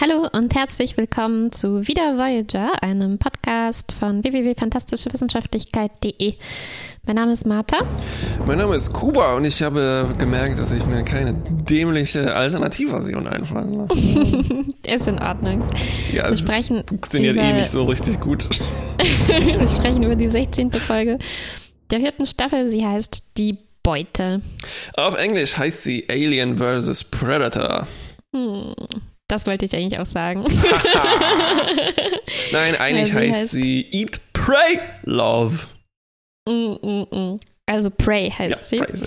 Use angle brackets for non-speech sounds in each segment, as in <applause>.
Hallo und herzlich willkommen zu Wieder Voyager, einem Podcast von www.fantastischewissenschaftlichkeit.de. Mein Name ist Martha. Mein Name ist Kuba und ich habe gemerkt, dass ich mir keine dämliche Alternativversion einfallen lasse. <laughs> ist in Ordnung. Ja, es funktioniert eh nicht so richtig gut. <laughs> Wir sprechen über die 16. Folge der vierten Staffel. Sie heißt Die Beute. Auf Englisch heißt sie Alien vs. Predator. Hm. Das wollte ich eigentlich auch sagen. <laughs> Nein, eigentlich ja, heißt, heißt, sie Eat, Pray, Love. Mm, mm, mm. Also Pray heißt ja, sie. Pray.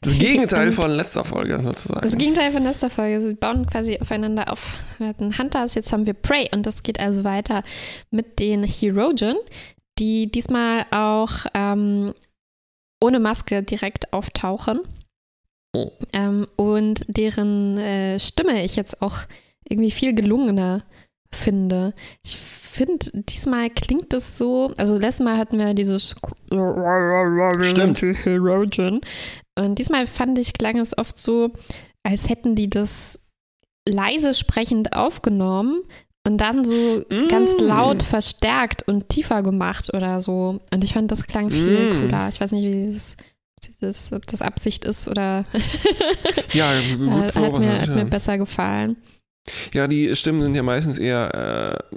Das Gegenteil von letzter Folge sozusagen. Das Gegenteil von letzter Folge. Sie bauen quasi aufeinander auf. Wir hatten Hunters, jetzt haben wir Prey und das geht also weiter mit den Herogen, die diesmal auch ähm, ohne Maske direkt auftauchen. Oh. Ähm, und deren äh, Stimme ich jetzt auch irgendwie viel gelungener finde. Ich finde, diesmal klingt das so, also letztes Mal hatten wir dieses Stimmt. Und diesmal fand ich, klang es oft so, als hätten die das leise sprechend aufgenommen und dann so mm. ganz laut verstärkt und tiefer gemacht oder so. Und ich fand, das klang viel mm. cooler. Ich weiß nicht, wie das das, ob das Absicht ist oder ja, <laughs> gut hat, hat, mir, hat mir besser gefallen. Ja, die Stimmen sind ja meistens eher äh,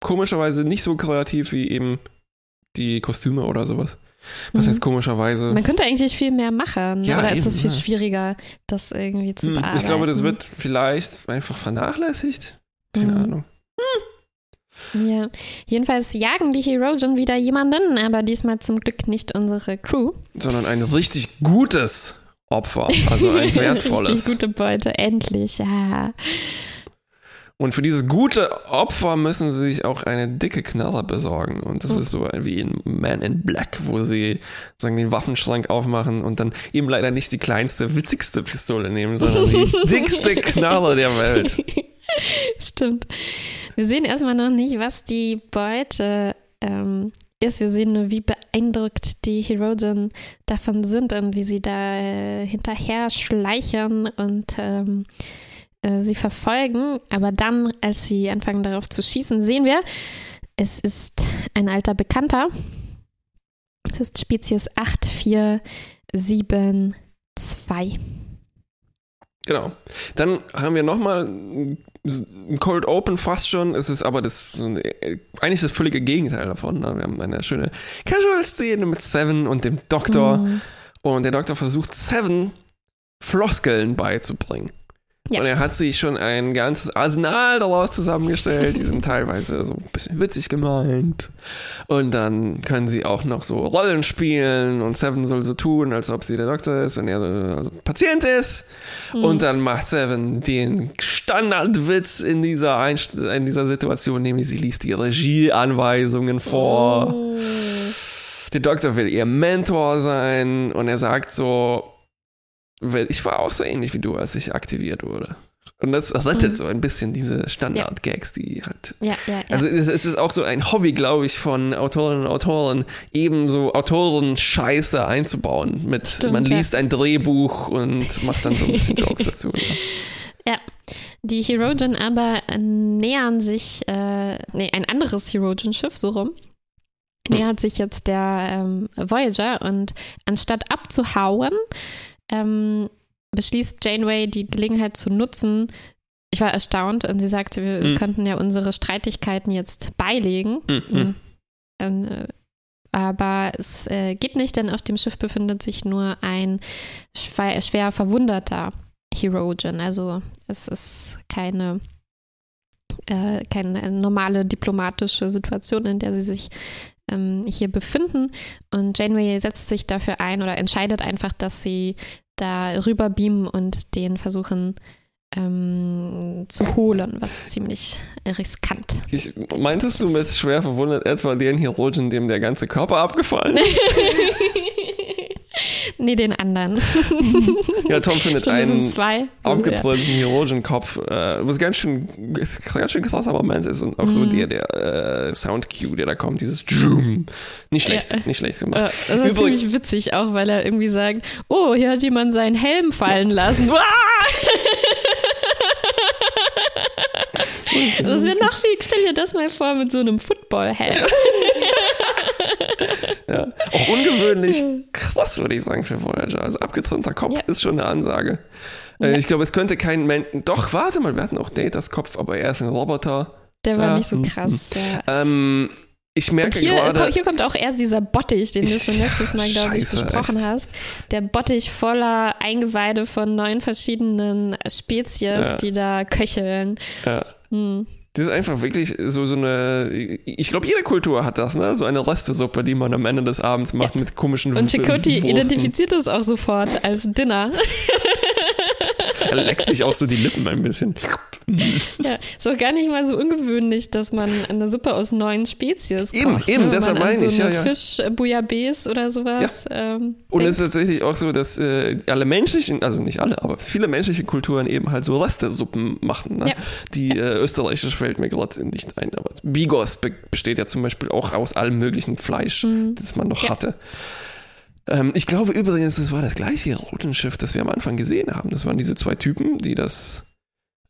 komischerweise nicht so kreativ wie eben die Kostüme oder sowas. Was mhm. heißt komischerweise? Man könnte eigentlich viel mehr machen, ja, oder eben, ist das viel ja. schwieriger, das irgendwie zu bearbeiten? Hm, ich glaube, das wird vielleicht einfach vernachlässigt. Keine mhm. Ahnung. Hm. Ja, jedenfalls jagen die Herogen wieder jemanden, aber diesmal zum Glück nicht unsere Crew. Sondern ein richtig gutes Opfer, also ein <laughs> wertvolles. richtig gute Beute, endlich, ja. Und für dieses gute Opfer müssen sie sich auch eine dicke Knarre besorgen. Und das mhm. ist so wie in Man in Black, wo sie sagen, den Waffenschrank aufmachen und dann eben leider nicht die kleinste, witzigste Pistole nehmen, sondern die <laughs> dickste Knarre der Welt. <laughs> Stimmt. Wir sehen erstmal noch nicht, was die Beute ähm, ist. Wir sehen nur, wie beeindruckt die Herogen davon sind und wie sie da äh, hinterher schleichen und ähm, äh, sie verfolgen. Aber dann, als sie anfangen darauf zu schießen, sehen wir, es ist ein alter Bekannter. Es ist Spezies 8472. Genau. Dann haben wir nochmal ein Cold Open fast schon. Es ist aber das eigentlich das völlige Gegenteil davon. Ne? Wir haben eine schöne Casual-Szene mit Seven und dem Doktor. Mhm. Und der Doktor versucht Seven Floskeln beizubringen. Ja. Und er hat sich schon ein ganzes Arsenal daraus zusammengestellt. Die sind <laughs> teilweise so ein bisschen witzig gemeint. Und dann können sie auch noch so Rollen spielen und Seven soll so tun, als ob sie der Doktor ist und er also Patient ist. Mhm. Und dann macht Seven den Standardwitz in dieser, Einst in dieser Situation, nämlich sie liest die Regieanweisungen vor. Oh. Der Doktor will ihr Mentor sein und er sagt so, weil ich war auch so ähnlich wie du, als ich aktiviert wurde. Und das rettet mhm. so ein bisschen diese Standard-Gags, die halt. Ja, ja, ja. Also es, ist auch so ein Hobby, glaube ich, von Autorinnen und Autoren, eben so Autoren-Scheiße einzubauen. Mit Stimmt, man liest ein Drehbuch und macht dann so ein bisschen <laughs> Jokes dazu. Ja. Die Herogen aber nähern sich, äh, nee, ein anderes Herogen-Schiff, so rum, nähert sich jetzt der ähm, Voyager und anstatt abzuhauen, ähm, beschließt Janeway die Gelegenheit zu nutzen. Ich war erstaunt und sie sagte, wir mhm. könnten ja unsere Streitigkeiten jetzt beilegen. Mhm. Ähm, aber es äh, geht nicht, denn auf dem Schiff befindet sich nur ein schwer, schwer verwundeter Herogen. Also es ist keine, äh, keine normale diplomatische Situation, in der sie sich ähm, hier befinden. Und Janeway setzt sich dafür ein oder entscheidet einfach, dass sie da rüber beamen und den versuchen ähm, zu holen, was ziemlich riskant. Ich, meintest du mit schwer verwundet etwa den Chirurgen, dem der ganze Körper abgefallen ist? <laughs> Nee, den anderen. ja, Tom <laughs> findet einen abgetrennten Chirurgenkopf, äh, was ganz schön, ganz schön krasser Moment ist und auch mhm. so der, der äh, Sound-Cue, der da kommt, dieses Dschum. Nicht schlecht, ja. nicht schlecht gemacht. Äh, das war ziemlich witzig auch, weil er irgendwie sagt, oh, hier hat jemand seinen Helm fallen lassen. <laughs> <laughs> Das wäre noch viel, stell dir das mal vor mit so einem Football-Helm. <laughs> Ja. Auch ungewöhnlich krass, würde ich sagen, für Voyager. Also abgetrennter Kopf Ja. ist schon eine Ansage. Äh, Ich glaube, es könnte kein Mensch. Doch, warte mal, wir hatten auch Datas Kopf, aber er ist ein Roboter. Der war Ja. nicht so krass. Ja. Ähm, ich merke hier, gerade. hier kommt auch erst dieser Bottich, den du schon letztes Mal, glaube ich, besprochen echt. hast. Der Bottich voller Eingeweide von neun verschiedenen Spezies, Ja. die da köcheln. Ja. Hm. Das ist einfach wirklich so, so eine. Ich glaube, jede Kultur hat das, ne? So eine Restesuppe, die man am Ende des Abends macht mit komischen Und Wursten. identifiziert das auch sofort als Dinner. <laughs> <laughs> Er leckt sich auch so die Lippen ein bisschen. Ja, ist auch gar nicht mal so ungewöhnlich, dass man eine Suppe aus neun Spezies Eben, kocht, eben, ne? Wenn deshalb meine ich, so ja, eine ja. Fisch-Bouillabaisse oder sowas ähm, Und es ist tatsächlich auch so, dass äh, alle menschlichen, also nicht alle, aber viele menschliche Kulturen eben halt so Restesuppen machen. Ne? Ja. Die äh, österreichische fällt mir gerade nicht ein, aber Bigos be besteht ja zum Beispiel auch aus allem möglichen Fleisch, das man noch Mhm. Ja. hatte. Ähm, ich glaube übrigens, das war das gleiche Rotenschiff, das wir am Anfang gesehen haben. Das waren diese zwei Typen, die das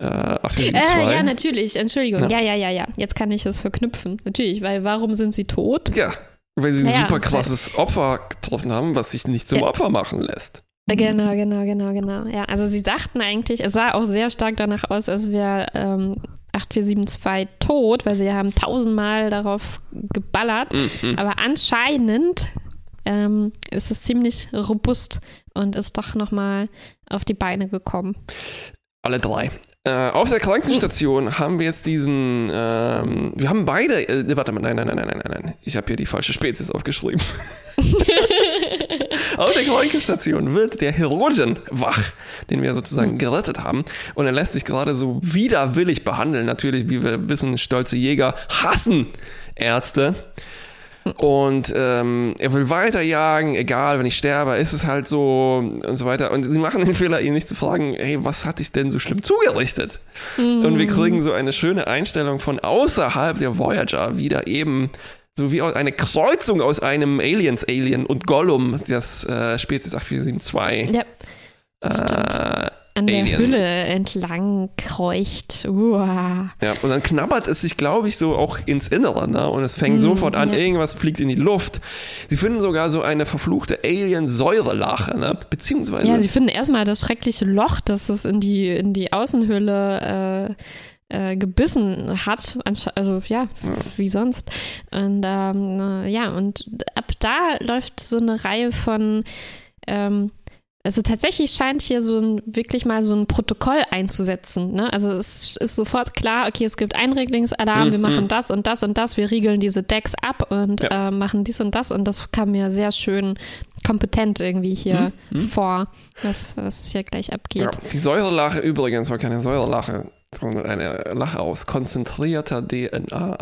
äh, 872 Äh, ja, natürlich, Entschuldigung. Ja. Ja. ja, ja, ja, Jetzt kann ich es verknüpfen. Natürlich, weil warum sind sie tot? Ja, weil sie ein Ja, super krasses Opfer getroffen haben, was sich nicht zum Ja. Opfer machen lässt. Äh, Genau, genau, genau, genau. Ja, also sie dachten eigentlich, es sah auch sehr stark danach aus, als wäre ähm, 8472 tot, weil sie haben tausendmal darauf geballert. Mhm. Aber anscheinend ähm, ist es ziemlich robust und ist doch nochmal auf die Beine gekommen. Alle drei. Äh, auf der Krankenstation haben wir jetzt diesen. Ähm, wir haben beide. Äh, warte mal, nein, nein, nein, nein, nein, nein. Ich habe hier die falsche Spezies aufgeschrieben. <laughs> auf der Krankenstation wird der Chirurgen wach, den wir sozusagen gerettet haben. Und er lässt sich gerade so widerwillig behandeln. Natürlich, wie wir wissen, stolze Jäger hassen Ärzte. Und ähm, er will weiterjagen, egal, wenn ich sterbe, ist es halt so und so weiter. Und sie machen den Fehler, ihn nicht zu fragen, hey, was hat dich denn so schlimm zugerichtet? Und wir kriegen so eine schöne Einstellung von außerhalb der Voyager wieder eben so wie aus eine Kreuzung aus einem Aliens-Alien und Gollum, das äh, Spezies 8472. Ja. Äh, an der Alien. Hülle entlang kreucht. Uah. ja, und dann knabbert es sich, glaube ich, so auch ins Innere, ne? Und es fängt Mm, sofort an, ja. irgendwas fliegt in die Luft. Sie finden sogar so eine verfluchte Alien-Säurelache, ne? Beziehungsweise. Ja, sie finden erstmal das schreckliche Loch, das es in die, in die Außenhülle äh, äh, gebissen hat. Also ja, wie sonst. Und ähm, äh, ja, und ab da läuft so eine Reihe von ähm, also tatsächlich scheint hier so ein, wirklich mal so ein Protokoll einzusetzen. Ne? Also es ist sofort klar, okay, es gibt Einregelungsalarm, Mm, wir machen das und das und das, wir riegeln diese Decks ab und Ja. äh, machen dies und das und das kam mir sehr schön kompetent irgendwie hier vor, was, was hier gleich abgeht. Ja, die Säurelache übrigens war keine Säurelache, sondern eine Lache aus konzentrierter DNA.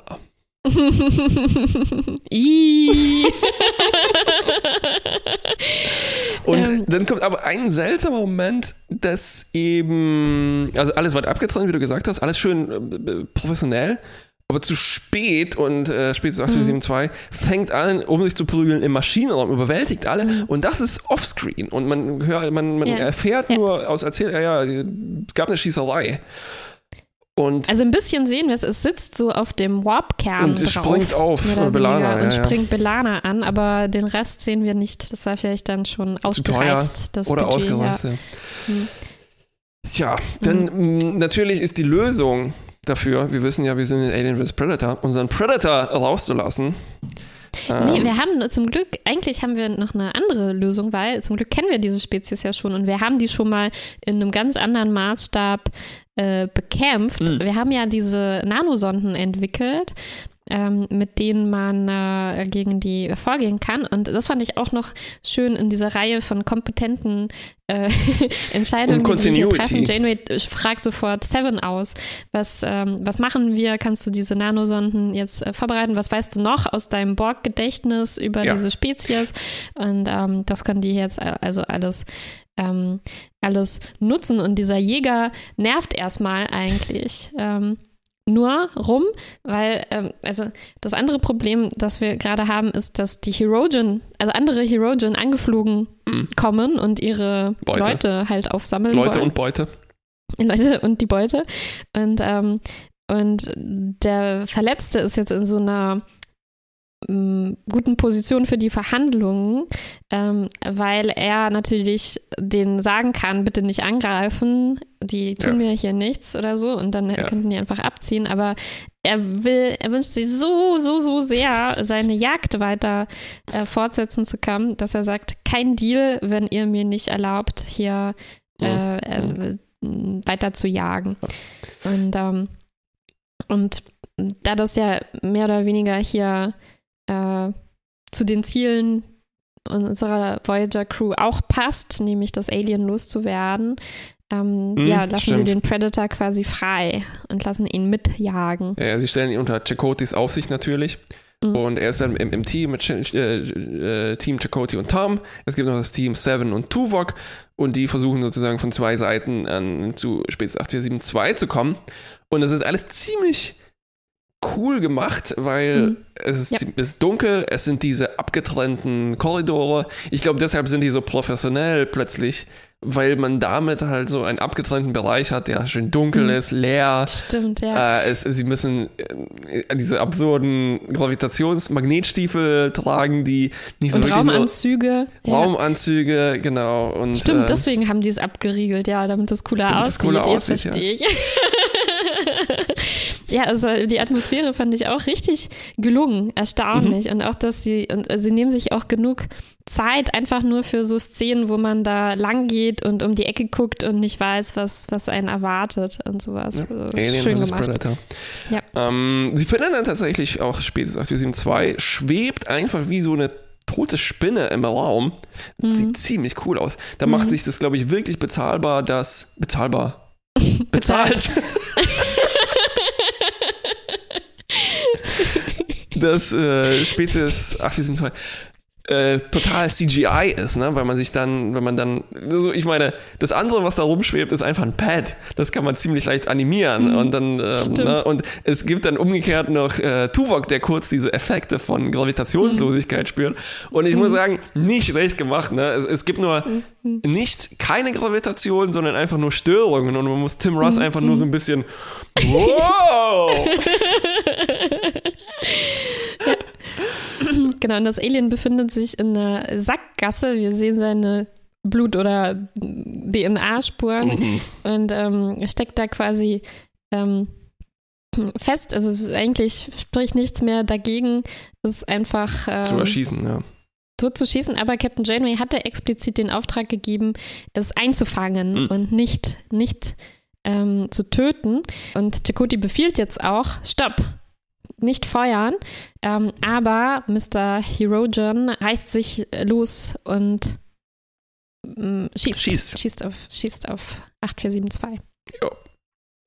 <laughs> <laughs> Und Ähm. dann kommt aber ein seltsamer Moment, dass eben, also alles wird abgetrennt, wie du gesagt hast, alles schön äh, professionell, aber zu spät und äh, spätestens 8472 fängt an, um sich zu prügeln im Maschinenraum, überwältigt alle und das ist offscreen und man hört, man, man Ja. erfährt Ja. nur aus Erzählung, ja, ja, es gab eine Schießerei. Und Also ein bisschen sehen wir es, es sitzt so auf dem Warp-Kern Und es drauf, springt auf, Belana, weniger, und ja, ja. springt Belana an, aber den Rest sehen wir nicht. Das war vielleicht dann schon ausgereizt, das oder Budget. ausgereizt. Ja. Ja. Hm. Tja, dann mh, natürlich ist die Lösung dafür, wir wissen ja, wir sind in Alien vs. Predator, unseren Predator rauszulassen. Nee, Ähm, wir haben zum Glück, eigentlich haben wir noch eine andere Lösung, weil zum Glück kennen wir diese Spezies ja schon und wir haben die schon mal in einem ganz anderen Maßstab äh, bekämpft. Mhm. Wir haben ja diese Nanosonden entwickelt, ähm, mit denen man äh, gegen die vorgehen kann. Und das fand ich auch noch schön in dieser Reihe von kompetenten äh, <laughs> Entscheidungen, die wir treffen. Janeway äh, fragt sofort Seven aus. Was, ähm, was machen wir? Kannst du diese Nanosonden jetzt äh, vorbereiten? Was weißt du noch aus deinem Borg-Gedächtnis über Ja. diese Spezies? Und ähm, das können die jetzt äh, also alles ähm, alles nutzen. Und dieser Jäger nervt erstmal eigentlich. Ähm, nur rum, weil, ähm, also das andere Problem, das wir gerade haben, ist, dass die Herogen, also andere Herogen angeflogen kommen und ihre Mhm. Beute. Leute halt aufsammeln Leute wollen. und Beute. Leute und die Beute. Und ähm, Und der Verletzte ist jetzt in so einer guten Position für die Verhandlungen, ähm, weil er natürlich den sagen kann, bitte nicht angreifen, die tun ja. mir hier nichts oder so und dann ja. könnten die einfach abziehen, aber er will, er wünscht sich so, so, so sehr, seine Jagd weiter äh, fortsetzen zu können, dass er sagt, kein Deal, wenn ihr mir nicht erlaubt, hier äh, äh, weiter zu jagen. Und, ähm, und da das ja mehr oder weniger hier äh, zu den Zielen unserer Voyager Crew auch passt, nämlich das Alien loszuwerden, ähm, mhm, ja, lassen stimmt. sie den Predator quasi frei und lassen ihn mitjagen. Ja, sie stellen ihn unter Chakotis Aufsicht natürlich. Mhm. Und er ist dann im, im Team mit äh, äh, Team Chakoti und Tom. Es gibt noch das Team Seven und Tuvok. Und die versuchen sozusagen von zwei Seiten an, zu Spezies 8472 zu kommen. Und das ist alles ziemlich cool gemacht, weil mhm. es, ist, ja. es ist dunkel, es sind diese abgetrennten Korridore. Ich glaube, deshalb sind die so professionell plötzlich, weil man damit halt so einen abgetrennten Bereich hat, der schön dunkel mhm. ist, leer. Stimmt, ja. Äh, es, sie müssen äh, diese absurden Gravitationsmagnetstiefel tragen, die nicht so und wirklich Raumanzüge. Raumanzüge, ja. genau. Und, Stimmt, äh, deswegen haben die es abgeriegelt, ja, damit das cooler damit aussieht. Das cooler aussieht, ich. <laughs> <laughs> Ja, also die Atmosphäre fand ich auch richtig gelungen, erstaunlich. Mhm. Und auch, dass sie, und äh, sie nehmen sich auch genug Zeit einfach nur für so Szenen, wo man da lang geht und um die Ecke guckt und nicht weiß, was, was einen erwartet und sowas. Ja. Also, Alien schön vs. Predator. Ja. Ähm, sie finden dann tatsächlich auch spätestens 8472 schwebt einfach wie so eine tote Spinne im Raum. Mhm. Sieht ziemlich cool aus. Da mhm. macht sich das, glaube ich, wirklich bezahlbar, dass bezahlbar <laughs> bezahlt. <laughs> dass äh, Spezies 8472 äh, total CGI ist, ne? weil man sich dann, wenn man dann, also ich meine, das andere, was da rumschwebt, ist einfach ein Pad. Das kann man ziemlich leicht animieren mhm. und dann, ähm, ne? und es gibt dann umgekehrt noch äh, Tuvok, der kurz diese Effekte von Gravitationslosigkeit mhm. spürt. Und ich mhm. muss sagen, nicht schlecht gemacht. Ne? Es, es gibt nur mhm. nicht keine Gravitation, sondern einfach nur Störungen und man muss Tim Russ mhm. einfach nur so ein bisschen, wow! <laughs> <clears throat> Genau, und das Alien befindet sich in einer Sackgasse. Wir sehen seine Blut- oder DNA-Spuren mhm. und ähm, steckt da quasi ähm, fest. Also eigentlich spricht nichts mehr dagegen. Es ist einfach. Ähm, zu erschießen, ja. Tot zu schießen, aber Captain Janeway hatte explizit den Auftrag gegeben, es einzufangen mhm. und nicht, nicht ähm, zu töten. Und Chakoti befiehlt jetzt auch: Stopp! Nicht feuern, ähm, aber Mr. Herogen reißt sich los und ähm, schießt, schießt. Schießt, auf, schießt auf 8472. Jo.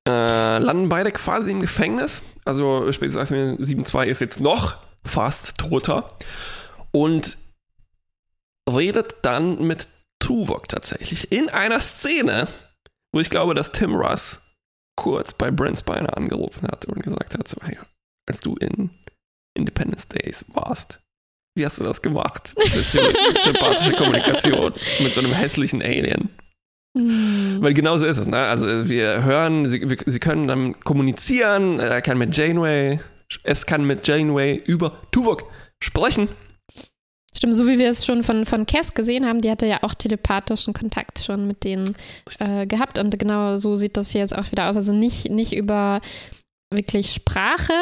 Äh, landen beide quasi im Gefängnis. Also spätestens 8472 ist jetzt noch fast toter und redet dann mit Tuvok tatsächlich in einer Szene, wo ich glaube, dass Tim Russ kurz bei Brent Spiner angerufen hat und gesagt hat, so, hey, als du in Independence Days warst. Wie hast du das gemacht? <laughs> Diese sympathische Kommunikation mit so einem hässlichen Alien. Mhm. Weil genau so ist es. Ne? Also wir hören, sie, wir, sie können dann kommunizieren, er kann mit Janeway, es kann mit Janeway über Tuvok sprechen. Stimmt, so wie wir es schon von, von Cass gesehen haben, die hatte ja auch telepathischen Kontakt schon mit denen äh, gehabt und genau so sieht das jetzt auch wieder aus. Also nicht, nicht über wirklich Sprache,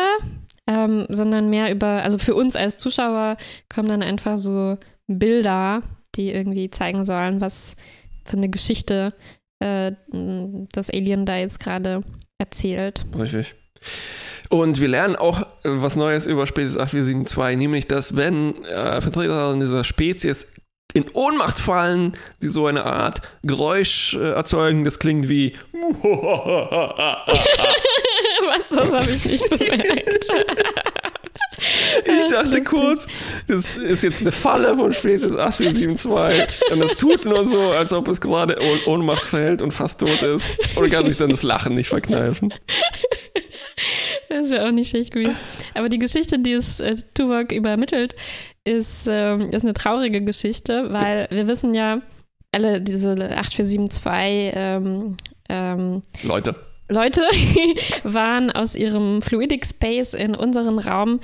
ähm, sondern mehr über, also für uns als Zuschauer kommen dann einfach so Bilder, die irgendwie zeigen sollen, was für eine Geschichte äh, das Alien da jetzt gerade erzählt. Richtig. Und wir lernen auch was Neues über Spezies 8472, nämlich, dass wenn äh, Vertreter dieser Spezies in Ohnmacht fallen, sie so eine Art Geräusch äh, erzeugen, das klingt wie <laughs> Was, das habe ich nicht bemerkt. <laughs> Ich dachte kurz, das ist jetzt eine Falle von Spezies 8472 und es tut nur so, als ob es gerade in Ohnmacht fällt und fast tot ist und kann sich dann das Lachen nicht verkneifen. <laughs> <laughs> Das wäre auch nicht schlecht gewesen. Aber die Geschichte, die es äh, Tuvok übermittelt, ist, ähm, ist eine traurige Geschichte, weil wir wissen ja, alle diese 8472 ähm, ähm, Leute Leute <laughs> waren aus ihrem Fluidic Space in unseren Raum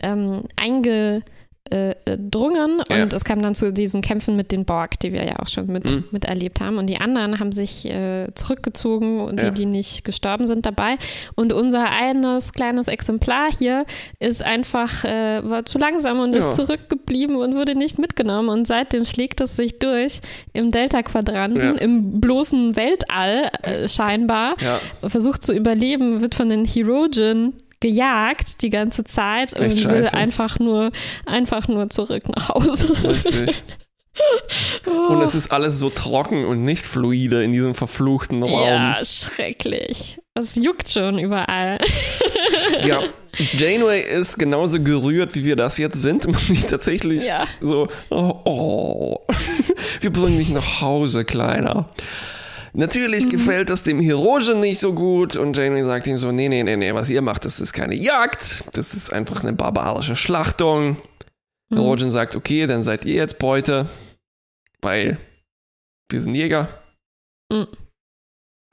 ähm, einge äh, drungen und Ja. es kam dann zu diesen Kämpfen mit den Borg, die wir ja auch schon mit, Mhm. miterlebt haben. Und die anderen haben sich äh, zurückgezogen und Ja. die, die nicht gestorben sind, dabei. Und unser eines kleines Exemplar hier ist einfach, äh, war zu langsam und Ja. ist zurückgeblieben und wurde nicht mitgenommen. Und seitdem schlägt es sich durch im Delta-Quadranten, im bloßen Weltall äh, scheinbar versucht zu überleben, wird von den Herogen gejagt die ganze Zeit und Echt will scheiße. einfach nur, einfach nur zurück nach Hause. richtig. <laughs> Und es ist alles so trocken und nicht fluide in diesem verfluchten Raum. Ja, schrecklich. Es juckt schon überall. <laughs> Ja, Janeway ist genauso gerührt, wie wir das jetzt sind. <laughs> Man sieht tatsächlich Ja. so, oh, oh, wir bringen dich nach Hause, Kleiner. Natürlich Mhm. gefällt das dem Herogen nicht so gut und Janeway sagt ihm so, nee, nee, nee, nee, was ihr macht, das ist keine Jagd, das ist einfach eine barbarische Schlachtung. Mhm. Herogen sagt, okay, dann seid ihr jetzt Beute, weil wir sind Jäger. Mhm.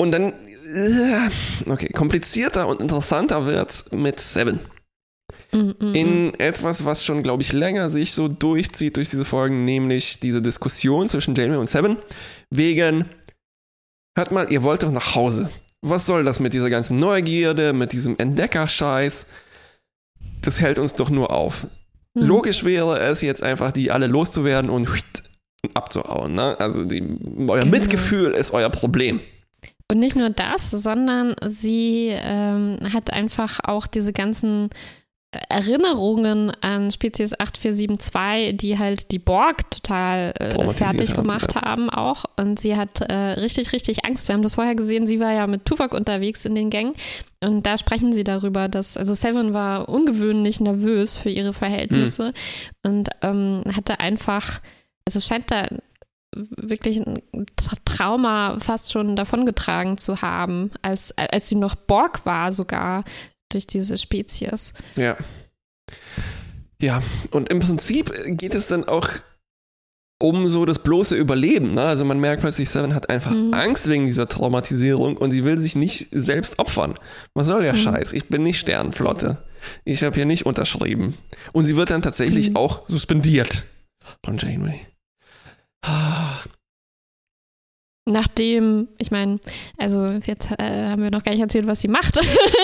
Und dann, äh, okay, komplizierter und interessanter wird's mit Seven. Mhm, mhm, In etwas, was schon, glaube ich, länger sich so durchzieht durch diese Folgen, nämlich diese Diskussion zwischen Janeway und Seven wegen, hört mal, ihr wollt doch nach Hause. Was soll das mit dieser ganzen Neugierde, mit diesem Entdeckerscheiß? Das hält uns doch nur auf. mhm. Logisch wäre es jetzt einfach, die alle loszuwerden und abzuhauen. Ne? Also die, euer Genau. Mitgefühl ist euer Problem. Und nicht nur das, sondern sie ähm, hat einfach auch diese ganzen Erinnerungen an Spezies 8472, die halt die Borg total äh, fertig haben, gemacht ja. haben auch. Und sie hat äh, richtig, richtig Angst. Wir haben das vorher gesehen, sie war ja mit Tuvok unterwegs in den Gängen. Und da sprechen sie darüber, dass, also Seven war ungewöhnlich nervös für ihre Verhältnisse und ähm, hatte einfach, also scheint da wirklich ein Tra- Trauma fast schon davongetragen zu haben, als, als sie noch Borg war sogar durch diese Spezies. Ja. Ja, und im Prinzip geht es dann auch um so das bloße Überleben. Ne? Also man merkt plötzlich, Seven hat einfach Mhm. Angst wegen dieser Traumatisierung und sie will sich nicht selbst opfern. Was soll der Mhm. Scheiß? Ich bin nicht Sternflotte. Ich habe hier nicht unterschrieben. Und sie wird dann tatsächlich Mhm. auch suspendiert von Janeway. Nachdem, ich meine, also jetzt äh, haben wir noch gar nicht erzählt, was sie macht.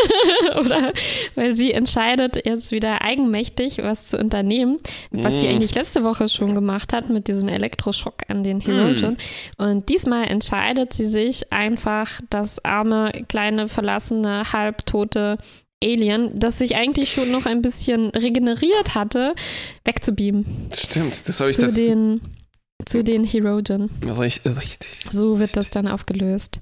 <laughs> Oder weil sie entscheidet, jetzt wieder eigenmächtig was zu unternehmen, was sie Mm. eigentlich letzte Woche schon gemacht hat mit diesem Elektroschock an den Herogen. Und diesmal entscheidet sie sich einfach, das arme, kleine, verlassene, halbtote Alien, das sich eigentlich schon noch ein bisschen regeneriert hatte, wegzubeamen. Stimmt, das habe ich Zu das den, zu den Herogen. richtig. So wird das dann aufgelöst.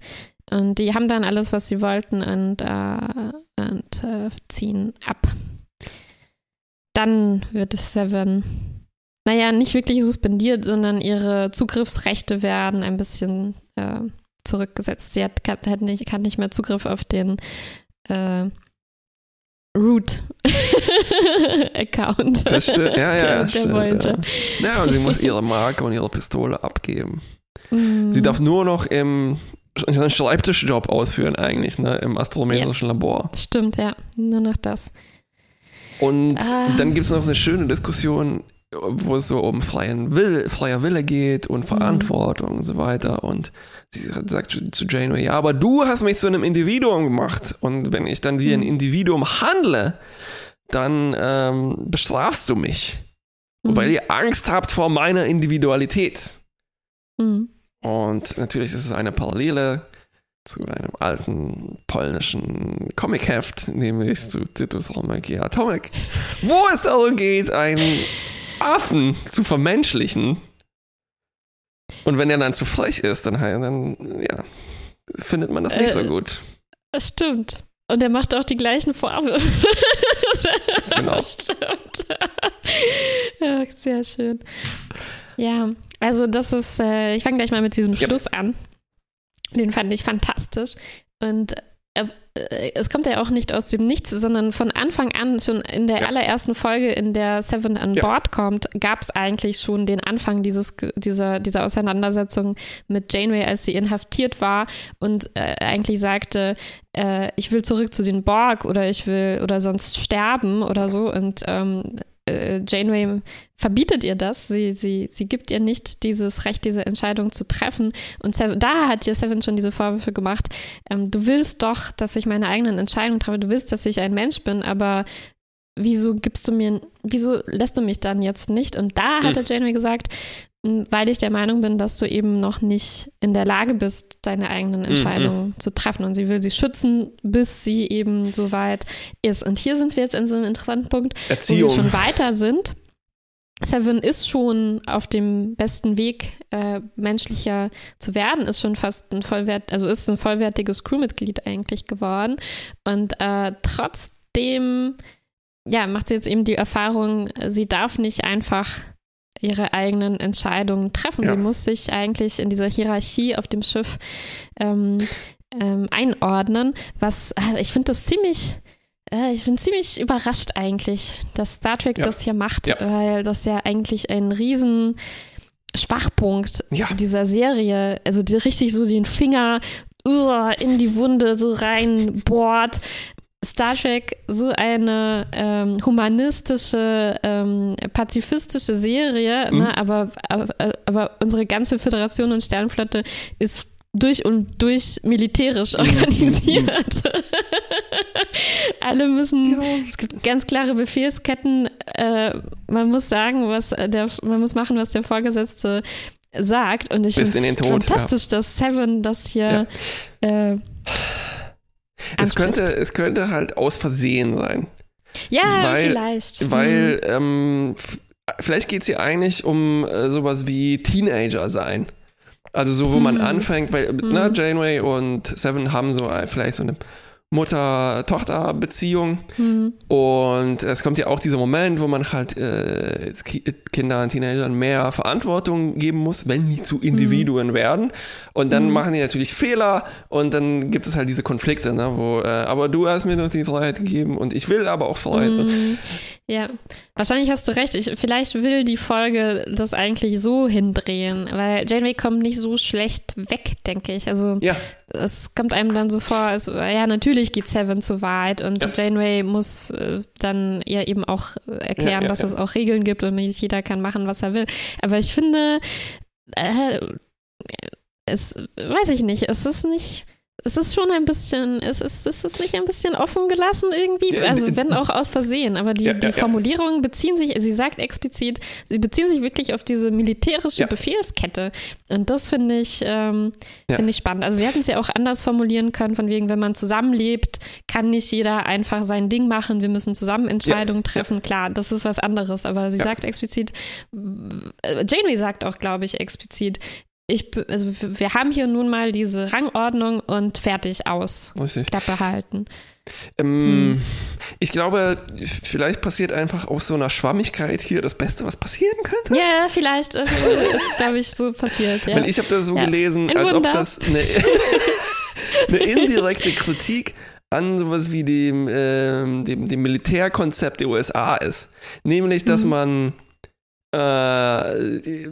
Und die haben dann alles, was sie wollten und, äh, und äh, ziehen ab. Dann wird Seven, naja, nicht wirklich suspendiert, sondern ihre Zugriffsrechte werden ein bisschen äh, zurückgesetzt. Sie hat, hat, nicht, hat nicht mehr Zugriff auf den äh, Root-Account. <laughs> Das stimmt. Ja, ja, der, der stimmt, Voyager. Ja. ja, und sie muss ihre Marke und ihre Pistole abgeben. Mm. Sie darf nur noch im einen Schreibtischjob ausführen eigentlich, ne, im astrometrischen Labor. Stimmt, ja. Nur noch das. Und Ah. dann gibt es noch eine schöne Diskussion, wo es so um freien Will, freier Wille geht und Mhm. Verantwortung und so weiter. Und sie sagt zu- zu Janeway, ja, aber du hast mich zu einem Individuum gemacht. Und wenn ich dann wie ein Mhm. Individuum handle, dann ähm, bestrafst du mich. Mhm. Weil ihr Angst habt vor meiner Individualität. Mhm. Und natürlich ist es eine Parallele zu einem alten polnischen Comicheft, nämlich zu Titus Romek Atomic, wo es darum geht, einen Affen zu vermenschlichen. Und wenn er dann zu frech ist, dann, dann ja, findet man das nicht so Äh, gut. Das stimmt. Und er macht auch die gleichen Vorwürfe. genau. <laughs> Das stimmt. <laughs> ja, sehr schön. Ja, also das ist, äh, ich fange gleich mal mit diesem Ja. Schluss an. Den fand ich fantastisch. Und äh, es kommt ja auch nicht aus dem Nichts, sondern von Anfang an, schon in der Ja. allerersten Folge, in der Seven an Ja. Bord kommt, gab es eigentlich schon den Anfang dieses, dieser, dieser Auseinandersetzung mit Janeway, als sie inhaftiert war und äh, eigentlich sagte, äh, ich will zurück zu den Borg oder ich will oder sonst sterben oder so. Und ähm, äh, Janeway verbietet ihr das. Sie, sie, sie gibt ihr nicht dieses Recht, diese Entscheidung zu treffen. Und Seven, da hat ihr Seven schon diese Vorwürfe gemacht. Ähm, du willst doch, dass ich meine eigenen Entscheidungen treffe. Du willst, dass ich ein Mensch bin, aber wieso gibst du mir, wieso lässt du mich dann jetzt nicht? Und da hat Hm. der Janeway gesagt, "M, weil ich der Meinung bin, dass du eben noch nicht in der Lage bist, deine eigenen Entscheidungen zu treffen. Und sie will sie schützen, bis sie eben so weit ist. Und hier sind wir jetzt in so einem interessanten Punkt, wo wir Erziehung. schon weiter sind. Seven ist schon auf dem besten Weg, äh, menschlicher zu werden, ist schon fast ein vollwert, also ist ein vollwertiges Crewmitglied eigentlich geworden. Und äh, trotzdem, ja, macht sie jetzt eben die Erfahrung, sie darf nicht einfach ihre eigenen Entscheidungen treffen. Ja. Sie muss sich eigentlich in dieser Hierarchie auf dem Schiff ähm, ähm, einordnen, was äh, ich finde das ziemlich äh, ich bin ziemlich überrascht eigentlich, dass Star Trek Ja. das hier macht, Ja. weil das ja eigentlich ein riesen Schwachpunkt Ja. dieser Serie, also die richtig so den Finger uah, in die Wunde so reinbohrt. Star Trek so eine ähm, humanistische, ähm, pazifistische Serie, Mhm. ne? aber, aber, aber unsere ganze Föderation und Sternflotte ist durch und durch militärisch Mhm. organisiert. <laughs> <laughs> Alle müssen, Genau. es gibt ganz klare Befehlsketten. Äh, man muss sagen, was der, man muss machen, was der Vorgesetzte sagt. Und ich finde in es fantastisch, dass Seven das hier äh, Es könnte, es könnte halt aus Versehen sein. ja, weil- vielleicht. Weil ähm, vielleicht geht es hier eigentlich um äh, sowas wie Teenager sein. Also so, wo man Mhm. anfängt, weil ne, Janeway und Seven haben so äh, vielleicht so eine Mutter-Tochter-Beziehung. Hm, Und es kommt ja auch dieser Moment, wo man halt äh, Ki Kindern, Teenagern mehr Verantwortung geben muss, wenn die zu Individuen werden. Und dann Mhm. machen die natürlich Fehler und dann gibt es halt diese Konflikte, ne, wo, äh, aber du hast mir doch die Freiheit gegeben und ich will aber auch Freiheit. hm, ja, wahrscheinlich hast du recht. Ich, vielleicht will die Folge das eigentlich so hindrehen, weil Janeway kommt nicht so schlecht weg, denke ich. Also Ja, es kommt einem dann so vor, als, ja, natürlich geht Seven zu weit und Ja. Janeway muss äh, dann ihr eben auch äh, erklären, Ja, dass es auch Regeln gibt und nicht jeder kann machen, was er will. Aber ich finde, äh, es weiß ich nicht, es ist nicht. Es ist schon ein bisschen, es ist, es ist nicht ein bisschen offen gelassen irgendwie, Ja, also wenn auch aus Versehen, aber die, Ja, die ja, ja. Formulierungen beziehen sich, sie sagt explizit, sie beziehen sich wirklich auf diese militärische Ja. Befehlskette und das finde ich, ähm, Ja. finde ich spannend. Also sie hätten es ja auch anders formulieren können, von wegen, wenn man zusammenlebt, kann nicht jeder einfach sein Ding machen, wir müssen zusammen Entscheidungen treffen. Klar, das ist was anderes, aber sie Ja. sagt explizit, Janeway sagt auch, glaube ich, explizit, ich, also wir haben hier nun mal diese Rangordnung und fertig aus. richtig. Klappe halten. Ähm, Ich glaube, vielleicht passiert einfach aus so einer Schwammigkeit hier das Beste, was passieren könnte. Ja, vielleicht äh, <laughs> ist, glaube ich, so passiert. Ja. Ich habe das so Ja. gelesen, Ein als ob Wunder. das eine, <laughs> eine indirekte Kritik an sowas wie dem, ähm, dem, dem Militärkonzept der USA ist. Nämlich, dass Mhm. man äh,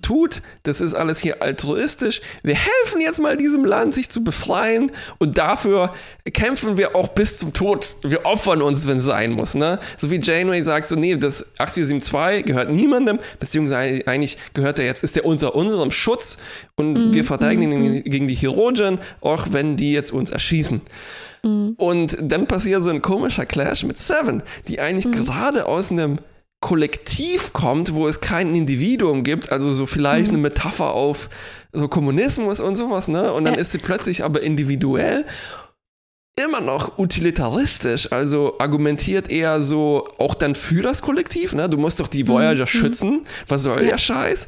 tut, das ist alles hier altruistisch. Wir helfen jetzt mal diesem Land, sich zu befreien und dafür kämpfen wir auch bis zum Tod. Wir opfern uns, wenn es sein muss. Ne? So wie Janeway sagt, so nee, das 8472 gehört niemandem, beziehungsweise eigentlich gehört er jetzt, ist der unter unserem Schutz und wir verteidigen ihn gegen die Chirurgen, auch wenn die jetzt uns erschießen. Und dann passiert so ein komischer Clash mit Seven, die eigentlich gerade aus einem Kollektiv kommt, wo es kein Individuum gibt, also so vielleicht eine Metapher auf so Kommunismus und sowas, ne? Und dann Ja. ist sie plötzlich aber individuell immer noch utilitaristisch, also argumentiert eher so auch dann für das Kollektiv, ne? Du musst doch die Voyager schützen, was soll Ja. der Scheiß?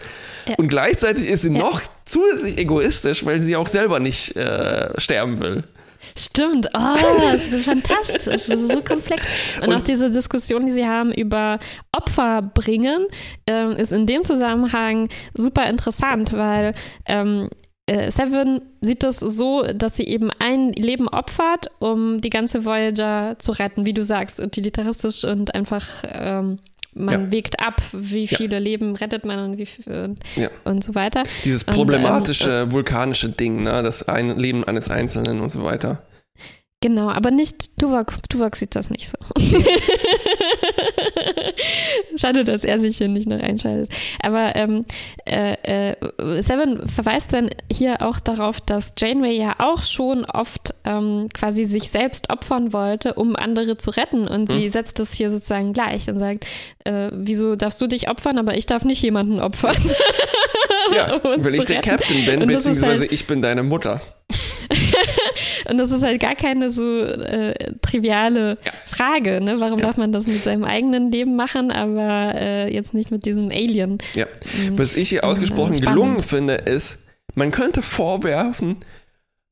Ja. Und gleichzeitig ist sie Ja. noch zusätzlich egoistisch, weil sie auch selber nicht äh, sterben will. Stimmt, oh, das ist fantastisch, das ist so komplex. Und, Und- auch diese Diskussion, die sie haben über Opfer bringen, ähm, ist in dem Zusammenhang super interessant, weil ähm, äh, Seven sieht das so, dass sie eben ein Leben opfert, um die ganze Voyager zu retten, wie du sagst, utilitaristisch und einfach ähm, man Ja. wägt ab, wie Ja. viele Leben rettet man und wie viel, Ja. und so weiter. Dieses Und, ähm, problematische, vulkanische Ding, ne? das ein Leben eines Einzelnen und so weiter. Genau, aber nicht, Tuvok, Tuvok sieht das nicht so. <laughs> <laughs> Schade, dass er sich hier nicht noch einschaltet. Aber ähm, äh, äh, Seven verweist dann hier auch darauf, dass Janeway ja auch schon oft ähm, quasi sich selbst opfern wollte, um andere zu retten. Und sie setzt das hier sozusagen gleich und sagt, äh, wieso darfst du dich opfern, aber ich darf nicht jemanden opfern. Ja, <laughs> um weil ich zu der retten. Captain bin, beziehungsweise halt- ich bin deine Mutter. <laughs> Und das ist halt gar keine so äh, triviale Ja. Frage, ne? Warum Ja. darf man das mit seinem eigenen Leben machen, aber äh, jetzt nicht mit diesem Alien? Ja. Mhm. Was ich hier ausgesprochen spannend. gelungen finde, ist, man könnte vorwerfen,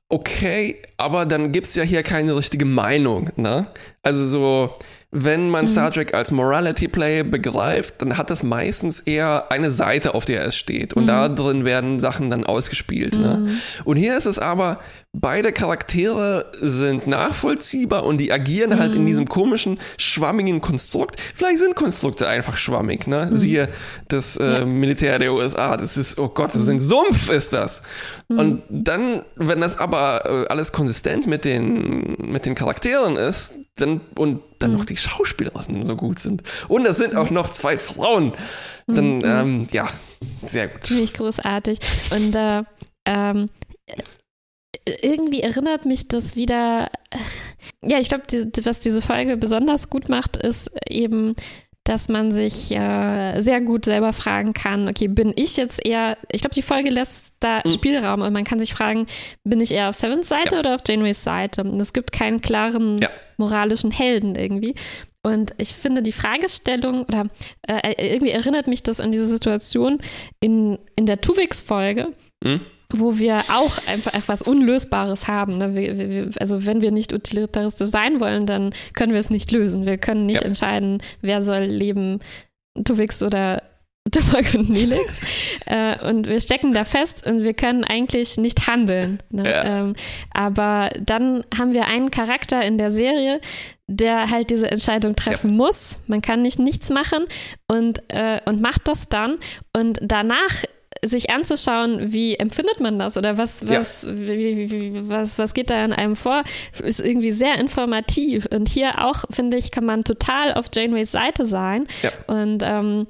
okay, aber dann gibt es ja hier keine richtige Meinung. Ne? Also so, wenn Mhm. man Star Trek als Morality Play begreift, dann hat das meistens eher eine Seite, auf der es steht. Und da drin werden Sachen dann ausgespielt. Ne? Und hier ist es aber, beide Charaktere sind nachvollziehbar und die agieren halt in diesem komischen, schwammigen Konstrukt. Vielleicht sind Konstrukte einfach schwammig, ne? Siehe das äh, Militär der USA. Das ist, oh Gott, das ist ein Sumpf, ist das. Und dann, wenn das aber äh, alles konsistent mit den, mit den Charakteren ist, dann, und dann noch die Schauspielerinnen so gut sind. Und es sind auch noch zwei Frauen. Dann, ähm, ja, sehr gut. Ziemlich großartig. Und äh, ähm, äh, irgendwie erinnert mich das wieder. Ja, ich glaube, die, was diese Folge besonders gut macht, ist eben, dass man sich äh, sehr gut selber fragen kann, okay, bin ich jetzt eher, ich glaube, die Folge lässt da Spielraum und man kann sich fragen, bin ich eher auf Sevens Seite Ja. oder auf Janeways Seite? Und es gibt keinen klaren Ja. moralischen Helden irgendwie. Und ich finde die Fragestellung, oder äh, irgendwie erinnert mich das an diese Situation in, in der Tuvix-Folge, Hm? Wo wir auch einfach etwas Unlösbares haben. Ne? Wir, wir, also wenn wir nicht utilitaristisch sein wollen, dann können wir es nicht lösen. Wir können nicht Ja. entscheiden, wer soll leben, Tuvix oder <laughs> Tuvok und Nelix. <laughs> äh, und wir stecken da fest und wir können eigentlich nicht handeln. Ne? Ja. Ähm, aber dann haben wir einen Charakter in der Serie, der halt diese Entscheidung treffen muss. Man kann nicht nichts machen und, äh, und macht das dann. Und danach sich anzuschauen, wie empfindet man das oder was, Ja. was, wie, wie, was, was geht da in einem vor, ist irgendwie sehr informativ. Und hier auch, finde ich, kann man total auf Janeways Seite sein. Ja. Und ähm,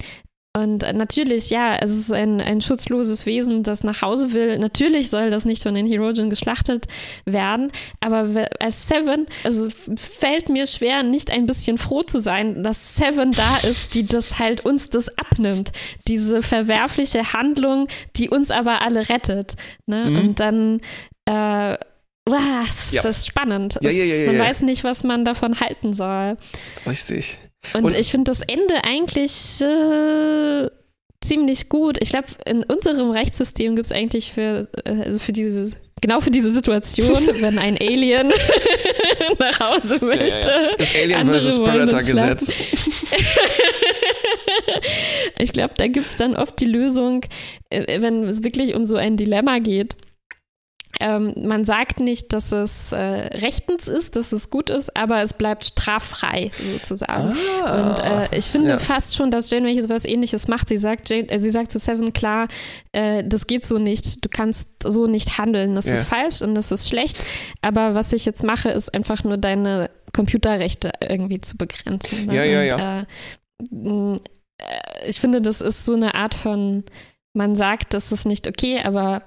und natürlich, ja, es ist ein, ein schutzloses Wesen, das nach Hause will. Natürlich soll das nicht von den Herogen geschlachtet werden, aber als Seven, also es fällt mir schwer, nicht ein bisschen froh zu sein, dass Seven da ist, die das halt uns das abnimmt. Diese verwerfliche Handlung, die uns aber alle rettet. Ne? Mhm. Und dann, äh, wow, das Ja. ist spannend. Ja, ja, man weiß nicht, was man davon halten soll. Richtig. Und, Und- ich finde das Ende eigentlich äh, ziemlich gut. Ich glaube, in unserem Rechtssystem gibt es eigentlich für, äh, also für dieses, genau für diese Situation, <laughs> wenn ein Alien <laughs> nach Hause möchte. ja, ja. Das Alien vs. wollen Predator uns Gesetz. <laughs> Ich glaube, da gibt es dann oft die Lösung, äh, wenn es wirklich um so ein Dilemma geht. Ähm, man sagt nicht, dass es äh, rechtens ist, dass es gut ist, aber es bleibt straffrei sozusagen. Ah. Und äh, ich finde Ja. fast schon, dass Janeway hier sowas ähnliches macht. Sie sagt, Jane, äh, sie sagt zu Seven klar, äh, das geht so nicht, du kannst so nicht handeln, das Ja. ist falsch und das ist schlecht. Aber was ich jetzt mache, ist einfach nur deine Computerrechte irgendwie zu begrenzen. ne? Ja, ja, Und, ja. Äh, mh, äh, ich finde, das ist so eine Art von, man sagt, das ist nicht okay, aber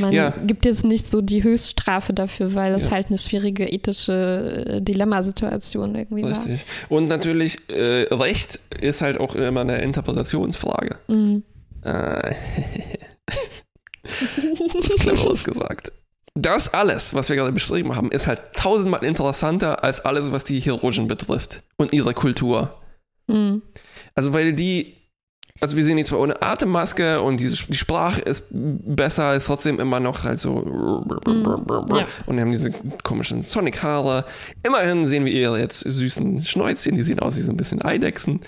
man Ja. gibt jetzt nicht so die Höchststrafe dafür, weil es Ja. halt eine schwierige ethische äh, Dilemmasituation irgendwie war. Richtig. Und natürlich, äh, Recht ist halt auch immer eine Interpretationsfrage. Mhm. Äh, <laughs> das ist cleveres gesagt. Das alles, was wir gerade beschrieben haben, ist halt tausendmal interessanter als alles, was die Chirurgen betrifft und ihre Kultur. Mhm. Also, weil die also wir sehen die zwar ohne Atemmaske und diese, die Sprache ist besser, ist trotzdem immer noch halt so Mm, ja. und wir haben diese komischen Sonic-Haare. Immerhin sehen wir ihre jetzt süßen Schnäuzchen, die sehen aus wie so ein bisschen Eidechsen.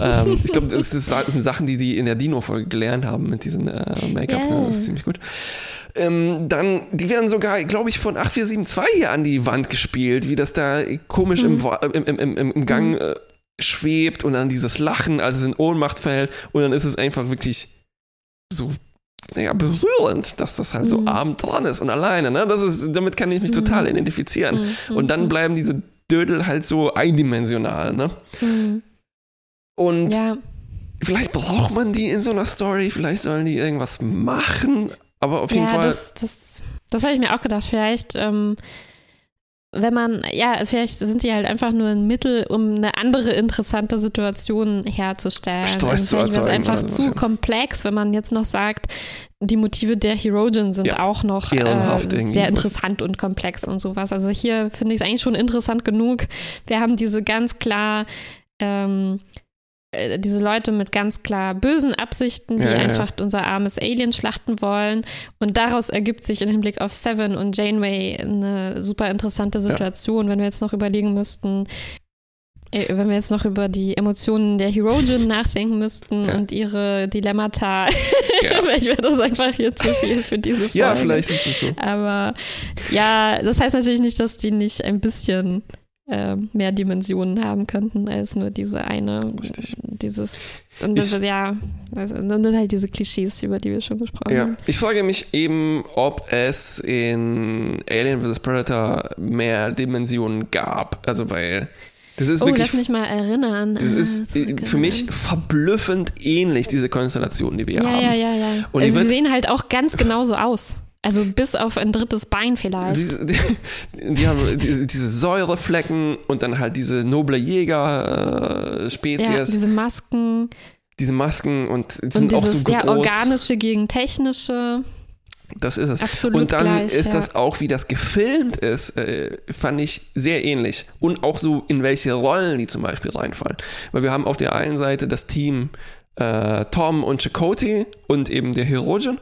ähm, ich glaube, das, das sind Sachen, die die in der Dino-Folge gelernt haben mit diesem äh, Make-up. Yeah. Ne? Das ist ziemlich gut. Ähm, dann, die werden sogar, glaube ich, von 8472 hier an die Wand gespielt, wie das da komisch im, Wa- im, im, im, im Gang äh, schwebt und dann dieses Lachen, als es in Ohnmacht fällt und dann ist es einfach wirklich so naja, berührend, dass das halt so Mhm. arm dran ist und alleine, ne? Das ist, damit kann ich mich total identifizieren. Mhm, Und dann mhm, bleiben diese Dödel halt so eindimensional, ne? mhm. Und Ja, vielleicht braucht man die in so einer Story, vielleicht sollen die irgendwas machen, aber auf jeden ja, Fall. das, das, das habe ich mir auch gedacht. Vielleicht, ähm, wenn man, ja, vielleicht sind die halt einfach nur ein Mittel, um eine andere interessante Situation herzustellen. Stress zu vielleicht wäre es erzeugen einfach sowas, zu komplex, wenn man jetzt noch sagt, die Motive der Herogen sind Ja, auch noch äh, sehr interessant und komplex und sowas. Also hier finde ich es eigentlich schon interessant genug. Wir haben diese ganz klar ähm, äh, diese Leute mit ganz klar bösen Absichten, die Ja, ja, ja. einfach unser armes Alien schlachten wollen. Und daraus ergibt sich im Hinblick auf Seven und Janeway eine super interessante Situation, wenn wir jetzt noch überlegen müssten, äh, wenn wir jetzt noch über die Emotionen der Herogen <laughs> nachdenken müssten und ihre Dilemmata. <laughs> Vielleicht wäre das einfach hier zu viel für diese Folge. Ja, vielleicht ist es so. Aber ja, das heißt natürlich nicht, dass die nicht ein bisschen ähm, mehr Dimensionen haben könnten als nur diese eine. Richtig. Dieses, und das, Ich- ja, also, und halt diese Klischees, über die wir schon gesprochen Ja, haben. ich frage mich eben, ob es in Alien vs. Predator mehr Dimensionen gab. Also, weil das ist Oh, wirklich lass mich mal erinnern. Das Ah, ist äh, für mich verblüffend ähnlich, diese Konstellation, die wir Ja, haben. ja, ja, ja. Und also, sie wird- sehen halt auch ganz genauso aus. Also bis auf ein drittes Bein vielleicht. Die, die, die haben diese, diese Säureflecken und dann halt diese noble ja, Jäger-Spezies, diese Masken diese Masken und die und sind auch so groß. ja, organische gegen technische. Das ist es. Absolut und dann gleich, ist ja. das auch, wie das gefilmt ist, äh, fand ich sehr ähnlich. Und auch so, in welche Rollen die zum Beispiel reinfallen. Weil wir haben auf der einen Seite das Team äh, Tom und Chakotay und eben der Hirogen.